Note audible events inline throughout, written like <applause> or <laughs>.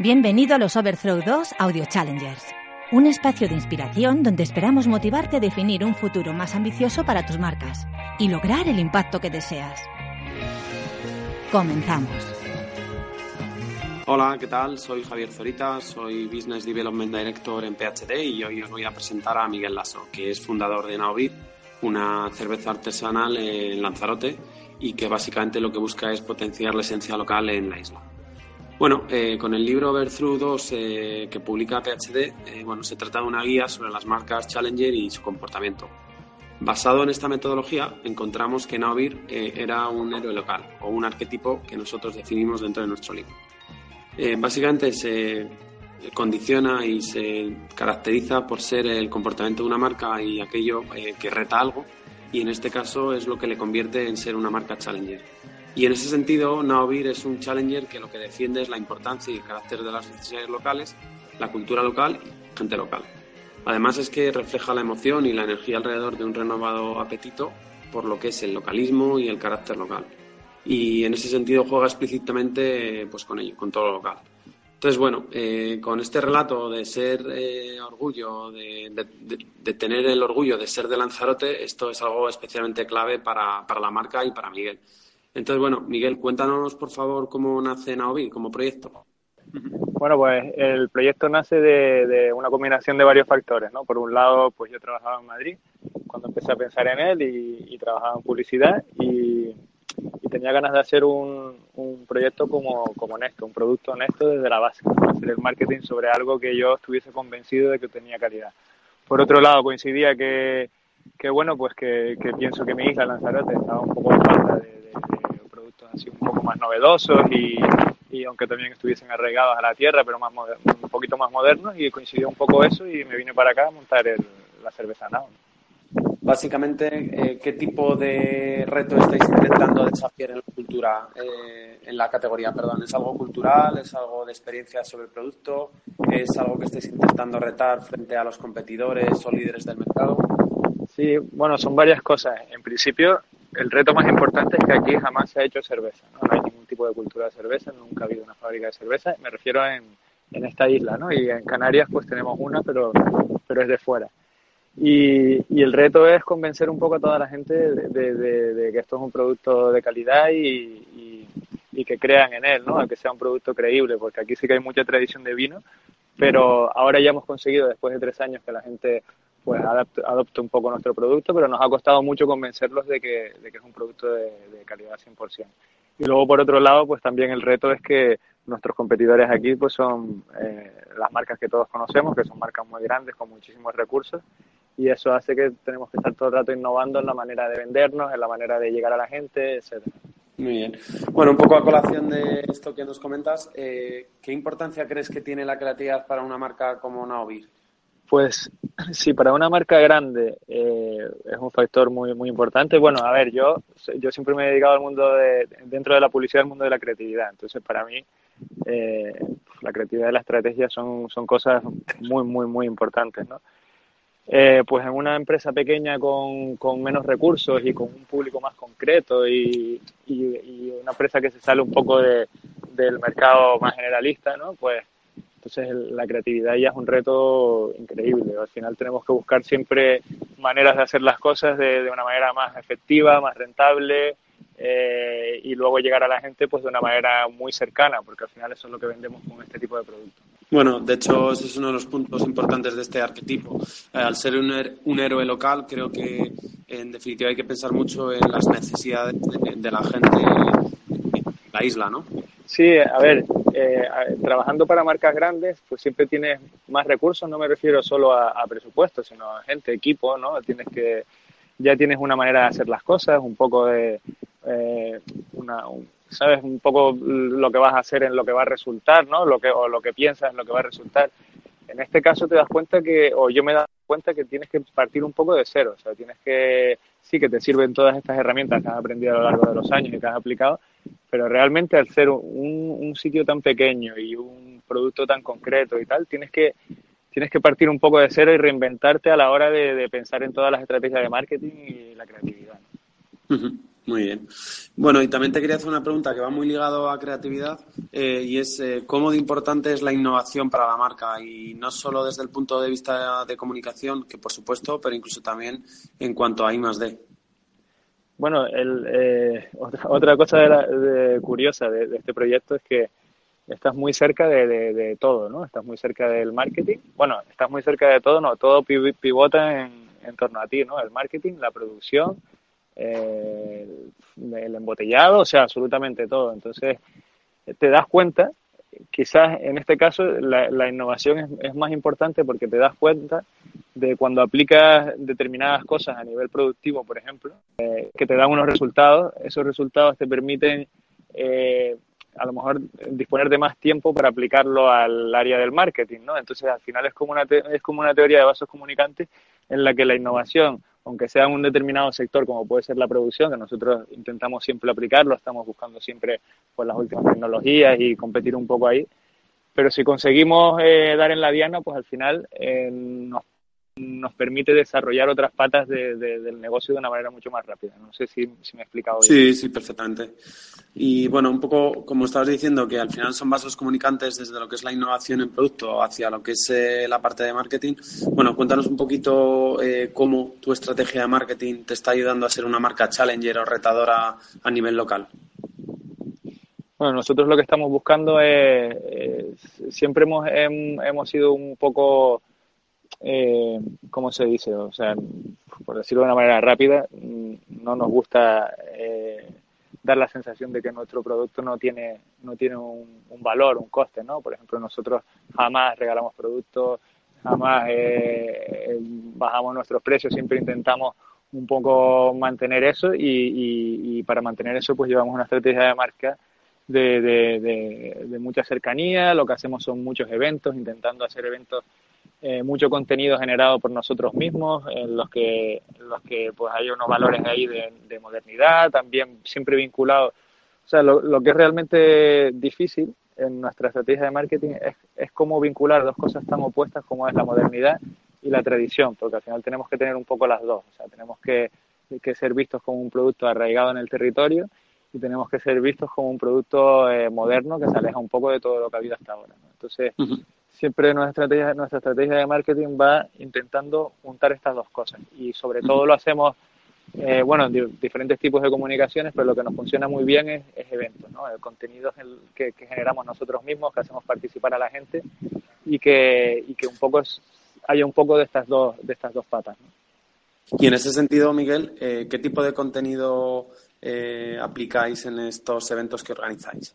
Bienvenido a los Overthrow 2 Audio Challengers, un espacio de inspiración donde esperamos motivarte a definir un futuro más ambicioso para tus marcas y lograr el impacto que deseas. Comenzamos. Hola, ¿qué tal? Soy Javier Zorita, soy Business Development Director en PHD y hoy os voy a presentar a Miguel Lasso, que es fundador de Naovid, una cerveza artesanal en Lanzarote y que básicamente lo que busca es potenciar la esencia local en la isla. Bueno, eh, con el libro Overthrough 2 eh, que publica PhD, eh, bueno, se trata de una guía sobre las marcas Challenger y su comportamiento. Basado en esta metodología, encontramos que Naovir era un héroe local o un arquetipo que nosotros definimos dentro de nuestro libro. básicamente se condiciona y se caracteriza por ser el comportamiento de una marca y aquello que reta algo, y en este caso es lo que le convierte en ser una marca Challenger. Y en ese sentido, Naovir es un challenger que lo que defiende es la importancia y el carácter de las necesidades locales, la cultura local y gente local. Además es que refleja la emoción y la energía alrededor de un renovado apetito por lo que es el localismo y el carácter local. Y en ese sentido juega explícitamente pues, con ello, con todo lo local. Entonces, bueno, eh, con este relato de ser eh, orgullo, de, de, tener el orgullo de ser de Lanzarote, esto es algo especialmente clave para, para la marca y para Miguel. Entonces, bueno, Miguel, cuéntanos por favor cómo nace Naobi como proyecto. Bueno, pues el proyecto nace de, una combinación de varios factores, ¿no? Por un lado, pues yo trabajaba en Madrid cuando empecé a pensar en él y, trabajaba en publicidad y, tenía ganas de hacer un, proyecto como, como honesto, un producto honesto desde la base, hacer el marketing sobre algo que yo estuviese convencido de que tenía calidad. Por otro lado, coincidía que, que bueno, pues que, pienso que mi isla Lanzarote estaba un poco falta de así un poco más novedosos y, y aunque también estuviesen arraigados a la tierra, pero más un poquito más modernos y coincidió un poco eso y me vine para acá a montar la cerveza Now. Básicamente, eh, ¿qué tipo de reto estáis intentando desafiar en la cultura, eh, en la categoría, perdón? ¿Es algo cultural? ¿Es algo de experiencia sobre el producto? ¿Es algo que estáis intentando retar frente a los competidores o líderes del mercado? Sí, bueno, son varias cosas. En principio, el reto más importante es que aquí jamás se ha hecho cerveza, ¿no? hay ningún tipo de cultura de cerveza, nunca ha habido una fábrica de cerveza, me refiero en, en esta isla, ¿no? Y en Canarias pues tenemos una, pero, pero es de fuera. Y, y, el reto es convencer un poco a toda la gente de, de, que esto es un producto de calidad y, y, que crean en él, ¿no? que sea un producto creíble, porque aquí sí que hay mucha tradición de vino, pero ahora ya hemos conseguido, después de tres años, que la gente pues adopte, un poco nuestro producto, pero nos ha costado mucho convencerlos de que, de que es un producto de, calidad 100%. Y luego, por otro lado, pues también el reto es que nuestros competidores aquí pues son eh, las marcas que todos conocemos, que son marcas muy grandes con muchísimos recursos y eso hace que tenemos que estar todo el rato innovando en la manera de vendernos, en la manera de llegar a la gente, etcétera. Muy bien. Bueno, un poco a colación de esto que nos comentas, eh, ¿qué importancia crees que tiene la creatividad para una marca como Naovir? Pues <clears throat> sí, para una marca grande eh, es un factor muy muy importante. Bueno, a ver, yo yo siempre me he dedicado al mundo de dentro de la publicidad, al mundo de la creatividad. Entonces, para mí eh, la creatividad y la estrategia son son cosas muy muy muy importantes, ¿no? Eh, pues en una empresa pequeña con, con, menos recursos y con un público más concreto y, y, una empresa que se sale un poco de, del mercado más generalista, ¿no? Pues entonces la creatividad ya es un reto increíble. Al final tenemos que buscar siempre maneras de hacer las cosas de, una manera más efectiva, más rentable eh, y luego llegar a la gente pues de una manera muy cercana, porque al final eso es lo que vendemos con este tipo de productos. Bueno, de hecho ese es uno de los puntos importantes de este arquetipo. Eh, al ser un, un, héroe local, creo que en definitiva hay que pensar mucho en las necesidades de, de la gente en la isla, ¿no? Sí, a ver, eh, trabajando para marcas grandes, pues siempre tienes más recursos, no me refiero solo a, a presupuesto, sino a gente, equipo, ¿no? Tienes que, ya tienes una manera de hacer las cosas, un poco de, eh, una, sabes un poco lo que vas a hacer en lo que va a resultar, ¿no? Lo que, o lo que piensas en lo que va a resultar. En este caso te das cuenta que, o yo me he dado cuenta que tienes que partir un poco de cero, o sea, tienes que, sí que te sirven todas estas herramientas que has aprendido a lo largo de los años y que has aplicado, pero realmente al ser un, un sitio tan pequeño y un producto tan concreto y tal, tienes que tienes que partir un poco de cero y reinventarte a la hora de, pensar en todas las estrategias de marketing y la creatividad. Muy bien. Bueno, y también te quería hacer una pregunta que va muy ligado a creatividad eh, y es eh, cómo de importante es la innovación para la marca y no solo desde el punto de vista de comunicación, que por supuesto, pero incluso también en cuanto a I más D. Bueno, el, eh, otra, cosa de curiosa de, este proyecto es que estás muy cerca de, todo, ¿no? Estás muy cerca del marketing. Bueno, estás muy cerca de todo, no, todo pivota en, en torno a ti, ¿no? El marketing, la producción, el embotellado, o sea, absolutamente todo. Entonces, te das cuenta, quizás en este caso la, innovación es, más importante porque te das cuenta de cuando aplicas determinadas cosas a nivel productivo, por ejemplo, eh, que te dan unos resultados, esos resultados te permiten eh, a lo mejor disponer de más tiempo para aplicarlo al área del marketing, ¿no? Entonces, al final es como una, es como una teoría de vasos comunicantes en la que la innovación aunque sea en un determinado sector como puede ser la producción, que nosotros intentamos siempre aplicarlo, estamos buscando siempre pues, las últimas tecnologías y competir un poco ahí. Pero si conseguimos eh, dar en la diana, pues al final eh, nos nos permite desarrollar otras patas del negocio de una manera mucho más rápida. No sé si, me he explicado bien. Sí, sí, perfectamente. Y bueno, un poco como estabas diciendo, que al final son vasos comunicantes desde lo que es la innovación en producto hacia lo que es eh, la parte de marketing. Bueno, cuéntanos un poquito eh, cómo tu estrategia de marketing te está ayudando a ser una marca challenger o retadora a nivel local. Bueno, nosotros lo que estamos buscando es, siempre hemos, hemos sido un poco eh, ¿cómo se dice? O sea, por decirlo de una manera rápida, mm, no nos gusta eh, dar la sensación de que nuestro producto no tiene, no tiene un, valor, un coste, ¿no? Por ejemplo, nosotros jamás regalamos productos, jamás eh, bajamos nuestros precios, siempre intentamos un poco mantener eso y, para mantener eso pues llevamos una estrategia de marca de, de, de, mucha cercanía, lo que hacemos son muchos eventos, intentando hacer eventos eh, mucho contenido generado por nosotros mismos, en los que, los que pues hay unos valores ahí de, modernidad, también siempre vinculados. O sea, lo, lo, que es realmente difícil en nuestra estrategia de marketing es, es cómo vincular dos cosas tan opuestas como es la modernidad y la tradición, porque al final tenemos que tener un poco las dos. O sea, tenemos que, que ser vistos como un producto arraigado en el territorio y tenemos que ser vistos como un producto eh, moderno que se aleja un poco de todo lo que ha habido hasta ahora. Entonces, siempre nuestra estrategia, nuestra estrategia de marketing va intentando juntar estas dos cosas y sobre todo lo hacemos, eh, bueno, diferentes tipos de comunicaciones, pero lo que nos funciona muy bien es, eventos, ¿no? El contenido que, generamos nosotros mismos, que hacemos participar a la gente y que, y que un poco haya un poco de estas dos, de estas dos patas. Y en ese sentido, Miguel, eh, ¿qué tipo de contenido eh, aplicáis en estos eventos que organizáis?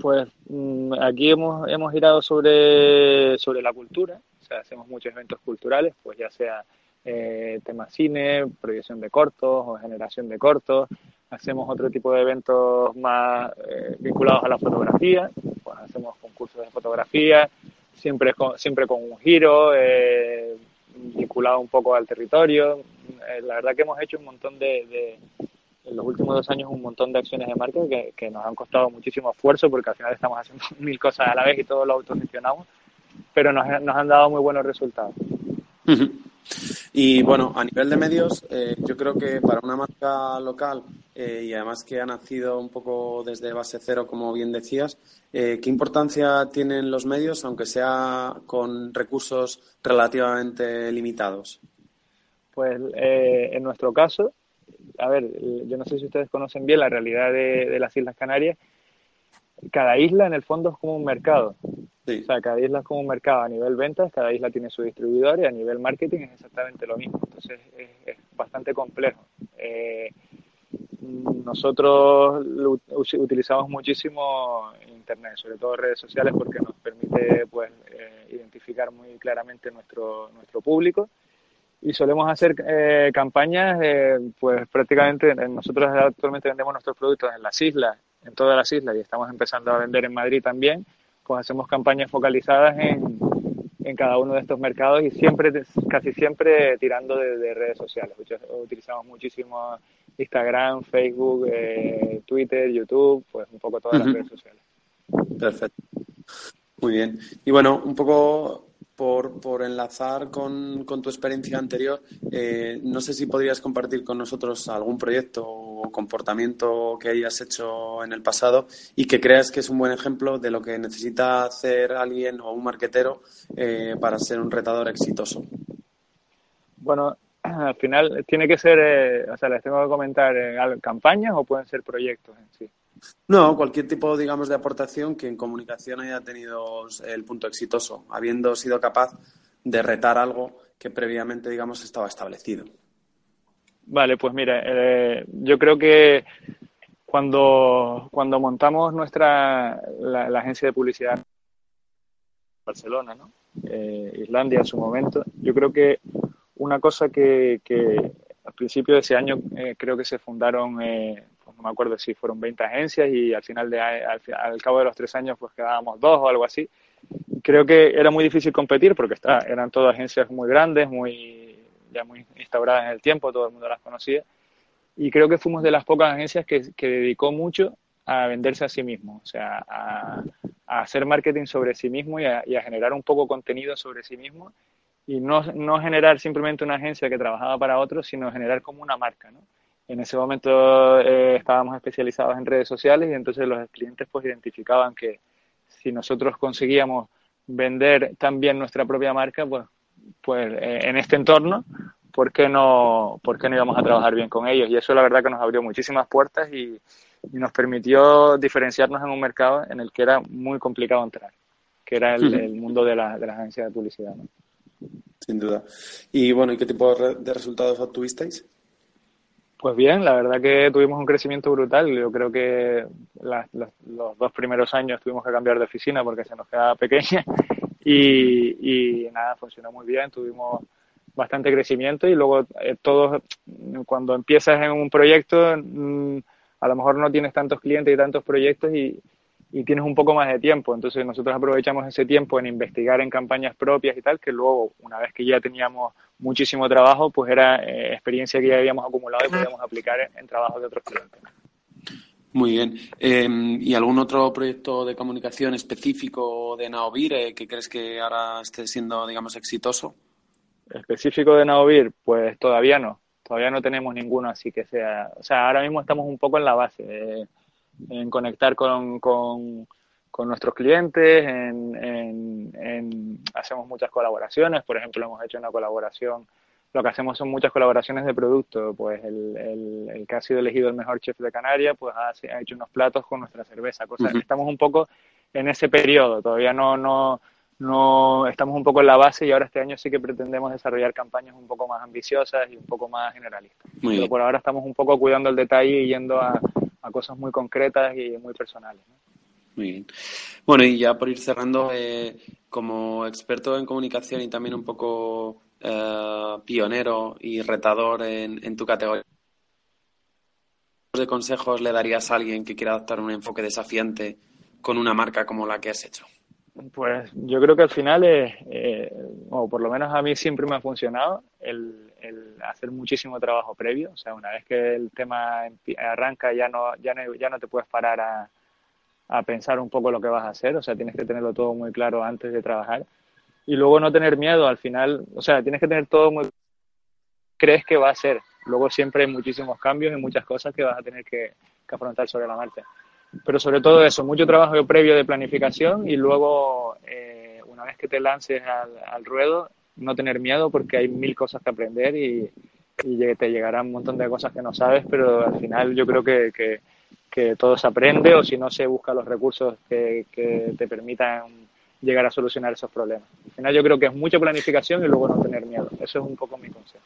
Pues mm, aquí hemos, hemos girado sobre, sobre la cultura, o sea, hacemos muchos eventos culturales, pues ya sea eh, tema cine, proyección de cortos o generación de cortos, hacemos otro tipo de eventos más eh, vinculados a la fotografía, pues hacemos concursos de fotografía, siempre con, siempre con un giro, eh, vinculado un poco al territorio. la verdad que hemos hecho un montón de en los últimos dos años un montón de acciones de marca que, nos han costado muchísimo esfuerzo porque al final estamos haciendo <laughs> mil cosas a la vez y todo lo autogestionamos, pero nos, han dado muy buenos resultados. Y bueno, a nivel de medios, eh, yo creo que para una marca local eh, y además que ha nacido un poco desde base cero, como bien decías, eh, ¿qué importancia tienen los medios, aunque sea con recursos relativamente limitados? Pues en nuestro caso, a ver, yo no sé si ustedes conocen bien la realidad de, las Islas Canarias. Cada isla en el fondo es como un mercado. O sea, cada isla es como un mercado a nivel ventas, cada isla tiene su distribuidor y a nivel marketing es exactamente lo mismo. Entonces es, bastante complejo. Eh, nosotros utilizamos muchísimo Internet, sobre todo redes sociales, porque nos permite pues, eh, identificar muy claramente nuestro, nuestro público y solemos hacer eh, campañas, eh, pues prácticamente nosotros actualmente vendemos nuestros productos en las islas, en todas las islas y estamos empezando a vender en Madrid también, pues hacemos campañas focalizadas en, en cada uno de estos mercados y siempre, casi siempre tirando de, redes sociales. Utilizamos muchísimo Instagram, Facebook, eh, Twitter, YouTube, pues un poco todas las redes sociales. Perfecto. Muy bien. Y bueno, un poco por, por enlazar con, tu experiencia anterior, eh, no sé si podrías compartir con nosotros algún proyecto o comportamiento que hayas hecho en el pasado y que creas que es un buen ejemplo de lo que necesita hacer alguien o un marquetero eh, para ser un retador exitoso. Bueno, al final tiene que ser, eh, o sea, les tengo que comentar campañas o pueden ser proyectos en sí. No, cualquier tipo, digamos, de aportación que en comunicación haya tenido el punto exitoso, habiendo sido capaz de retar algo que previamente, digamos, estaba establecido. Vale, pues mira, eh, yo creo que cuando, cuando montamos nuestra la, agencia de publicidad Barcelona, ¿no? Eh, Islandia en su momento, yo creo que una cosa que, que al principio de ese año eh, creo que se fundaron, pues no me acuerdo si fueron 20 agencias y al final de al, cabo de los tres años pues quedábamos dos o algo así. Creo que era muy difícil competir porque eran todas agencias muy grandes, muy ya muy instauradas en el tiempo, todo el mundo las conocía. Y creo que fuimos de las pocas agencias que, que dedicó mucho a venderse a sí mismo, o sea, a, hacer marketing sobre sí mismo y a, generar un poco contenido sobre sí mismo y no, no, generar simplemente una agencia que trabajaba para otros, sino generar como una marca, ¿no? En ese momento eh, estábamos especializados en redes sociales y entonces los clientes pues identificaban que si nosotros conseguíamos vender también nuestra propia marca, pues pues eh, en este entorno, ¿por qué, no, ¿por qué no íbamos a trabajar bien con ellos? Y eso la verdad que nos abrió muchísimas puertas y, nos permitió diferenciarnos en un mercado en el que era muy complicado entrar, que era el, mundo de, la, de las agencias de publicidad. Sin duda. Y bueno, ¿y qué tipo de resultados obtuvisteis? Pues bien, la verdad que tuvimos un crecimiento brutal. Yo creo que los dos primeros años tuvimos que cambiar de oficina porque se nos quedaba pequeña <laughs> y, nada, funcionó muy bien, tuvimos bastante crecimiento y luego eh, todos, cuando empiezas en un proyecto, mm, a lo mejor no tienes tantos clientes y tantos proyectos y, tienes un poco más de tiempo. Entonces nosotros aprovechamos ese tiempo en investigar en campañas propias y tal, que luego, una vez que ya teníamos muchísimo trabajo, pues era eh, experiencia que ya habíamos acumulado y podíamos aplicar en, en trabajos de otros clientes. Muy bien. Em, ¿Y algún otro proyecto de comunicación específico de Naovir eh, que crees que ahora esté siendo, digamos, exitoso? Específico de Naovir, pues todavía no. Todavía no tenemos ninguno así que sea. O sea, ahora mismo estamos un poco en la base, en conectar con, con, nuestros clientes, en, en, hacemos muchas colaboraciones. Por ejemplo, hemos hecho una colaboración lo que hacemos son muchas colaboraciones de producto. Pues el, el, que ha sido elegido el mejor chef de Canarias, pues ha, ha hecho unos platos con nuestra cerveza. Cosas. Estamos un poco en ese periodo, todavía no, no, no estamos un poco en la base y ahora este año sí que pretendemos desarrollar campañas un poco más ambiciosas y un poco más generalistas. Pero por ahora estamos un poco cuidando el detalle y yendo a, a cosas muy concretas y muy personales. Muy bien. Bueno, y ya por ir cerrando, eh, como experto en comunicación y también un poco eh, pionero y retador en, tu categoría. ¿Qué consejos le darías a alguien que quiera adoptar un enfoque desafiante con una marca como la que has hecho? Pues yo creo que al final, es, eh, o por lo menos a mí siempre me ha funcionado, el, hacer muchísimo trabajo previo. O sea, una vez que el tema arranca, ya no, ya no, ya no te puedes parar a, a pensar un poco lo que vas a hacer. O sea, tienes que tenerlo todo muy claro antes de trabajar y luego no tener miedo al final, o sea, tienes que tener todo muy crees que va a ser. Luego siempre hay muchísimos cambios y muchas cosas que vas a tener que, afrontar sobre la marcha. Pero sobre todo eso, mucho trabajo previo de planificación y luego, eh, una vez que te lances al, ruedo, no tener miedo porque hay mil cosas que aprender y, te llegarán un montón de cosas que no sabes, pero al final yo creo que, que, que todo se aprende o si no se busca los recursos que, que te permitan llegar a solucionar esos problemas. Al final yo creo que es mucha planificación y luego no tener miedo. Eso es un poco mi consejo.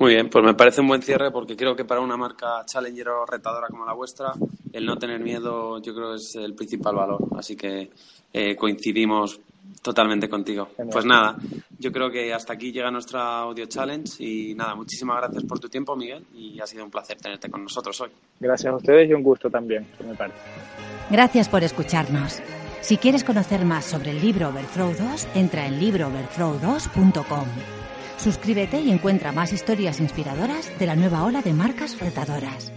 Muy bien, pues me parece un buen cierre porque creo que para una marca challenger o retadora como la vuestra, el no tener miedo yo creo es el principal valor. Así que eh, coincidimos totalmente contigo. Pues nada, yo creo que hasta aquí llega nuestra audio challenge y nada, muchísimas gracias por tu tiempo, Miguel, y ha sido un placer tenerte con nosotros hoy. Gracias a ustedes y un gusto también, por mi parte. Gracias por escucharnos. Si quieres conocer más sobre el libro Overthrow 2, entra en librooverthrow2.com. Suscríbete y encuentra más historias inspiradoras de la nueva ola de marcas retadoras.